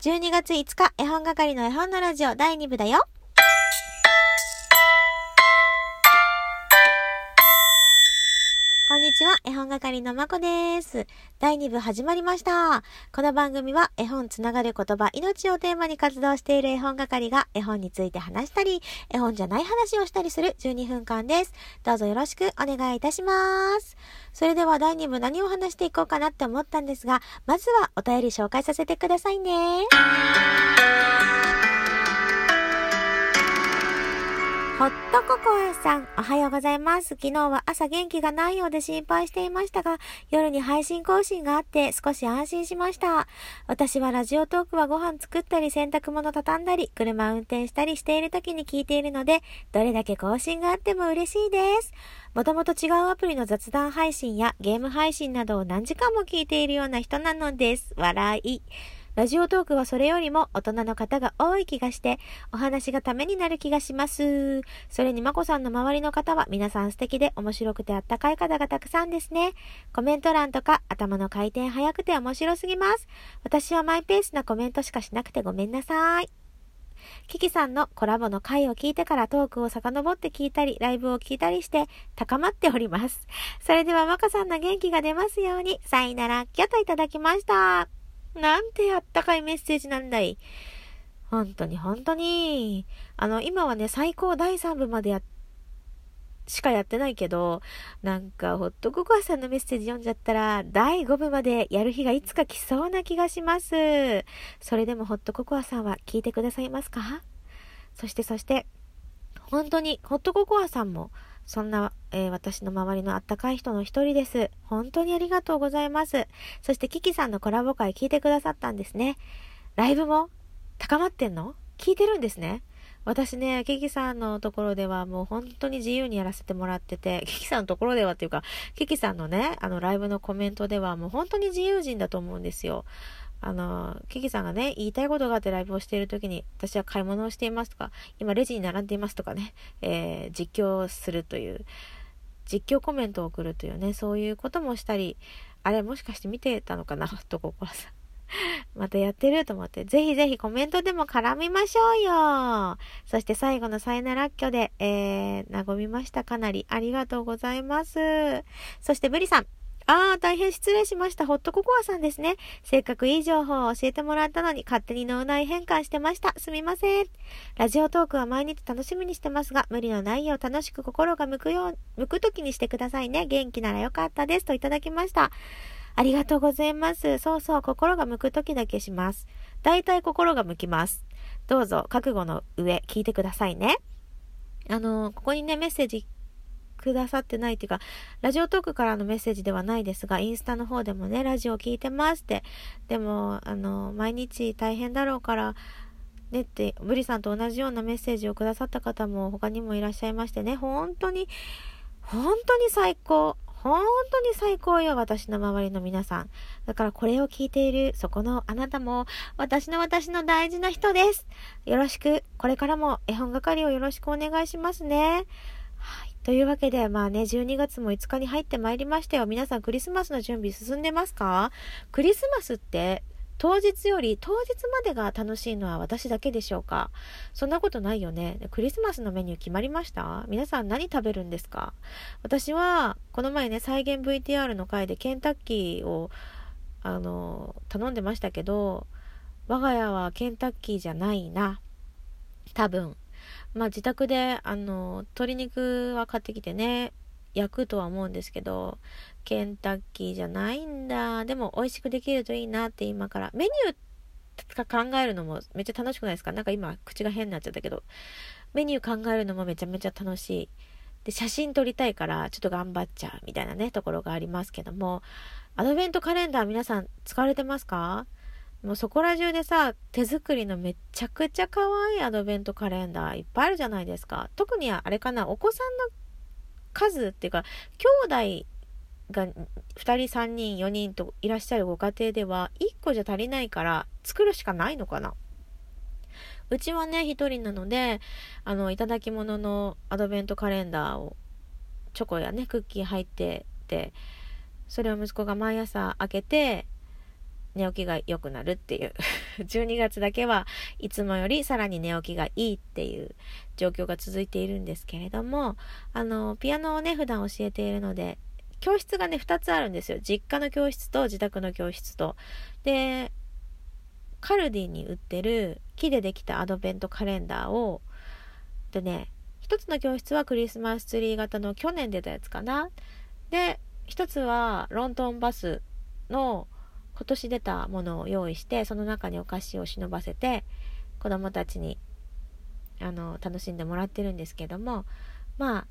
12月5日、絵本係の絵本のラジオ第2部だよ。係のまこです。第2部始まりました。この番組は絵本つながる言葉、命をテーマに活動している絵本係が絵本について話したり、絵本じゃない話をしたりする12分間です。どうぞよろしくお願いいたします。それでは第2部何を話していこうかなって思ったんですが、まずはお便り紹介させてくださいね。ホットココアさん、おはようございます。昨日は朝元気がないようで心配していましたが、夜に配信更新があって少し安心しました。私はラジオトークはご飯作ったり洗濯物畳んだり、車運転したりしている時に聞いているので、どれだけ更新があっても嬉しいです。もともと違うアプリの雑談配信やゲーム配信などを何時間も聞いているような人なのです。笑い。ラジオトークはそれよりも大人の方が多い気がして、お話がためになる気がします。それにまこさんの周りの方は皆さん素敵で面白くてあったかい方がたくさんですね。コメント欄とか頭の回転早くて面白すぎます。私はマイペースなコメントしかしなくてごめんなさい。キキさんのコラボの回を聞いてからトークを遡って聞いたり、ライブを聞いたりして高まっております。それではまこさんの元気が出ますように、さいなら、きょといただきました。なんてあったかいメッセージなんだい。本当に本当に。あの、今はね、最高第3部までや、しかやってないけど、なんか、ホットココアさんのメッセージ読んじゃったら、第5部までやる日がいつか来そうな気がします。それでもホットココアさんは聞いてくださいますか？そしてそして、本当に、ホットココアさんも、そんな、えー、私の周りのあったかい人の一人です。本当にありがとうございます。そしてキキさんのコラボ会聞いてくださったんですね。ライブも高まってんの？聞いてるんですね。私ね、キキさんのところではもう本当に自由にやらせてもらってて、キキさんのところではっていうか、キキさんのね、あのライブのコメントではもう本当に自由人だと思うんですよ。あの、キキさんがね、言いたいことがあってライブをしているときに、私は買い物をしていますとか、今レジに並んでいますとかね、えー、実況するという、実況コメントを送るというね、そういうこともしたり、あれもしかして見てたのかなと心さん。またやってると思って、ぜひぜひコメントでも絡みましょうよ。そして最後のさよならっきょで、えー、和みました。かなりありがとうございます。そしてブリさん、ああ、大変失礼しました。ホットココアさんですね。せっかくいい情報を教えてもらったのに勝手に脳内変換してました。すみません。ラジオトークは毎日楽しみにしてますが、無理のないよう楽しく心が向くよう、向く時にしてくださいね。元気ならよかったです。といただきました。ありがとうございます。そうそう、心が向く時だけします。だいたい心が向きます。どうぞ、覚悟の上、聞いてくださいね。あの、ここにね、メッセージくださってないっていうか、ラジオトークからのメッセージではないですが、インスタの方でもね、ラジオ聞いてますって。でも、あの、毎日大変だろうから、ねって、ブリさんと同じようなメッセージをくださった方も他にもいらっしゃいましてね、本当に、本当に最高。本当に最高よ、私の周りの皆さん。だからこれを聞いている、そこのあなたも、私の私の大事な人です。よろしく、これからも絵本係をよろしくお願いしますね。というわけで、まあね、12月も5日に入ってまいりましたよ。皆さんクリスマスの準備進んでますか？クリスマスって当日より当日までが楽しいのは私だけでしょうか？そんなことないよね。クリスマスのメニュー決まりました？皆さん何食べるんですか？私は、この前ね、再現 VTR の回でケンタッキーを、あの、頼んでましたけど、我が家はケンタッキーじゃないな。多分。まあ自宅で、あの、鶏肉は買ってきてね、焼くとは思うんですけど、ケンタッキーじゃないんだ。でも美味しくできるといいなって今から。メニュー考えるのもめっちゃ楽しくないですか？なんか今口が変になっちゃったけど。メニュー考えるのもめちゃめちゃ楽しい。で、写真撮りたいからちょっと頑張っちゃうみたいなね、ところがありますけども、アドベントカレンダー皆さん使われてますか？もうそこら中でさ、手作りのめちゃくちゃ可愛いアドベントカレンダーいっぱいあるじゃないですか。特にあれかな、お子さんの数っていうか、兄弟が2人3人4人といらっしゃるご家庭では1個じゃ足りないから作るしかないのかなうちはね1人なのであのいただき物のアドベントカレンダーをチョコやねクッキー入っててそれを息子が毎朝開けて寝起きが良くなるっていう。12月だけはいつもよりさらに寝起きがいいっていう状況が続いているんですけれどもあのピアノをね普段教えているので教室がね2つあるんですよ。実家の教室と自宅の教室と。でカルディに売ってる木でできたアドベントカレンダーをでね一つの教室はクリスマスツリー型の去年出たやつかな。で一つはロンドンバスの今年出たものを用意してその中にお菓子を忍ばせて子供たちにあの楽しんでもらってるんですけどもまあ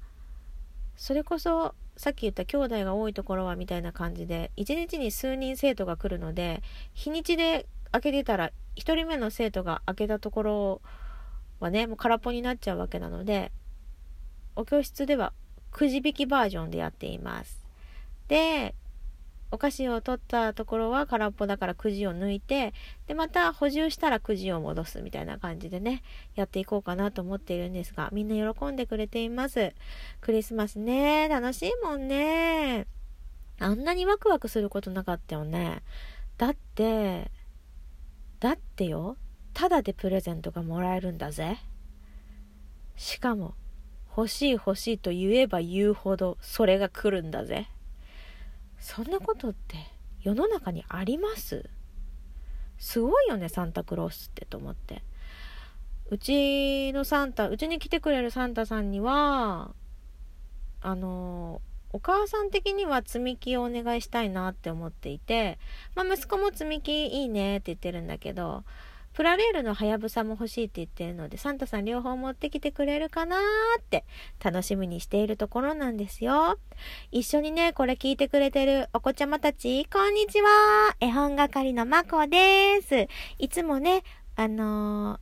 それこそさっき言った兄弟が多いところはみたいな感じで一日に数人生徒が来るので日にちで開けてたら1人目の生徒が開けたところはねもう空っぽになっちゃうわけなのでお教室ではくじ引きバージョンでやっています。でお菓子を取ったところは空っぽだからくじを抜いて、で、また補充したらくじを戻すみたいな感じでね、やっていこうかなと思っているんですが、みんな喜んでくれています。クリスマスね、楽しいもんね。あんなにワクワクすることなかったよね。だって、だってよ、ただでプレゼントがもらえるんだぜ。しかも、欲しい欲しいと言えば言うほどそれが来るんだぜ。そんなことって世の中にあります？すごいよねサンタクロースってと思って。うちのサンタうちに来てくれるサンタさんにはあのお母さん的には積み木をお願いしたいなって思っていて、まあ、息子も積み木いいねって言ってるんだけどプラレールのはやぶさも欲しいって言ってるので、サンタさん両方持ってきてくれるかなーって楽しみにしているところなんですよ。一緒にね、これ聞いてくれてるお子ちゃまたち、こんにちは絵本係のまこです。いつもね、あのー、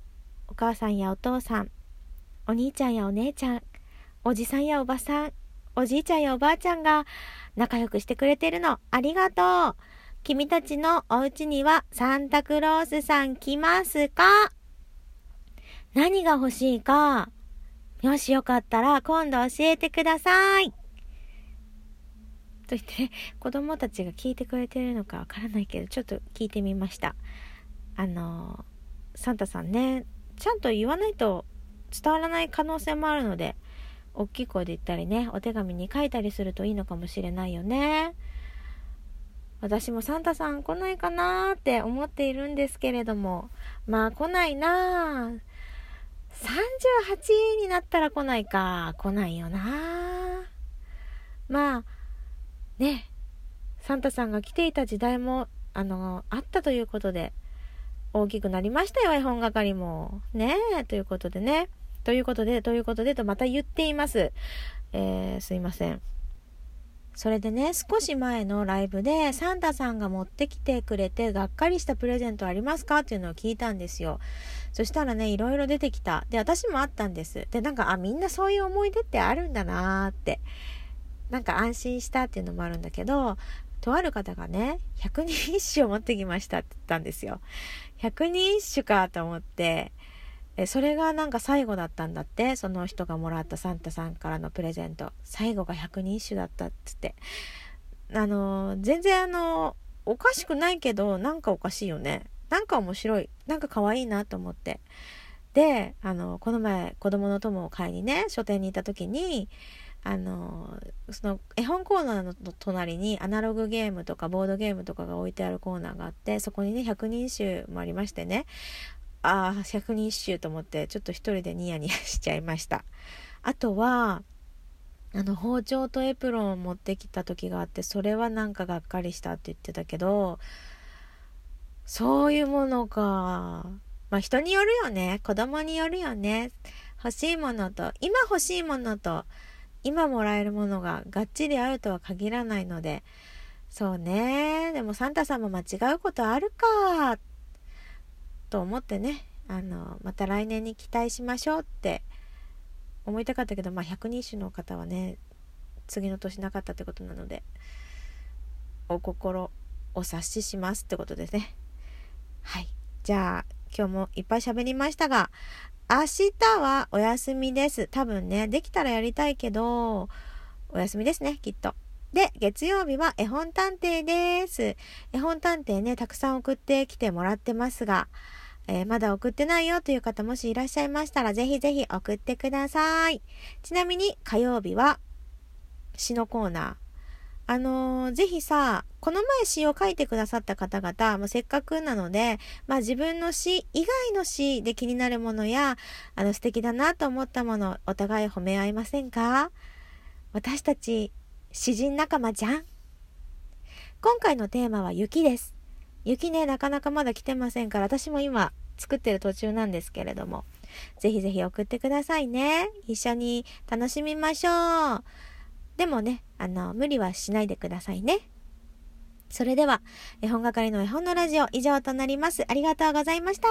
お母さんやお父さん、お兄ちゃんやお姉ちゃん、おじさんやおばさん、おじいちゃんやおばあちゃんが仲良くしてくれてるの、ありがとう。君たちのお家にはサンタクロースさん来ますか？何が欲しいか、もしよかったら今度教えてください。と言って、子供たちが聞いてくれてるのかわからないけど、ちょっと聞いてみました。あの、サンタさんね、ちゃんと言わないと伝わらない可能性もあるので、大きい声で言ったりね、お手紙に書いたりするといいのかもしれないよね。私もサンタさん来ないかなーって思っているんですけれども、まあ来ないなー。38になったら来ないか。来ないよなーまあ、ね、サンタさんが来ていた時代も、あの、あったということで、大きくなりましたよ、絵本係も。ねえ、ということでね。ということで、ということで、とまた言っています。えー、すいません。それでね、少し前のライブでサンタさんが持ってきてくれてがっかりしたプレゼントありますかっていうのを聞いたんですよ。そしたらね、いろいろ出てきた。で、私もあったんです。で、なんか、あ、みんなそういう思い出ってあるんだなーって。なんか安心したっていうのもあるんだけど、とある方がね、百人一首を持ってきましたって言ったんですよ。百人一首かと思って、それがなんか最後だったんだって？その人がもらったサンタさんからのプレゼント。最後が百人一首だったっつって。あの全然あのおかしくないけどなんかおかしいよね。なんか面白い。なんか可愛いなと思って。であのこの前子供の友を買いにね書店に行った時にあのその絵本コーナーの隣にアナログゲームとかボードゲームとかが置いてあるコーナーがあってそこにね百人一首もありましてね。ああ、百人一首と思って、ちょっと一人でニヤニヤしちゃいました。あとは、あの、包丁とエプロンを持ってきた時があって、それはなんかがっかりしたって言ってたけど、そういうものか。まあ人によるよね。子供によるよね。欲しいものと、今欲しいものと、今もらえるものががっちりあるとは限らないので、そうね。でもサンタさんも間違うことあるかと思ってねあのまた来年に期待しましょうって思いたかったけど、まあ、百人種の方はね次の年なかったってことなのでお心お察ししますってことですね。はい。じゃあ今日もいっぱい喋りましたが明日はお休みです。多分ねできたらやりたいけどお休みですねきっと。で、月曜日は絵本探偵です。絵本探偵ね、たくさん送ってきてもらってますが、えー、まだ送ってないよという方もしいらっしゃいましたら、ぜひぜひ送ってください。ちなみに火曜日は詩のコーナー。あのー、ぜひさ、この前詩を書いてくださった方々、もうせっかくなので、まあ自分の詩以外の詩で気になるものや、あの素敵だなと思ったもの、お互い褒め合いませんか？私たち、詩人仲間じゃん今回のテーマは雪です。雪ね、なかなかまだ来てませんから、私も今作ってる途中なんですけれども、ぜひぜひ送ってくださいね。一緒に楽しみましょう。でもね、あの、無理はしないでくださいね。それでは、絵本係の絵本のラジオ以上となります。ありがとうございました。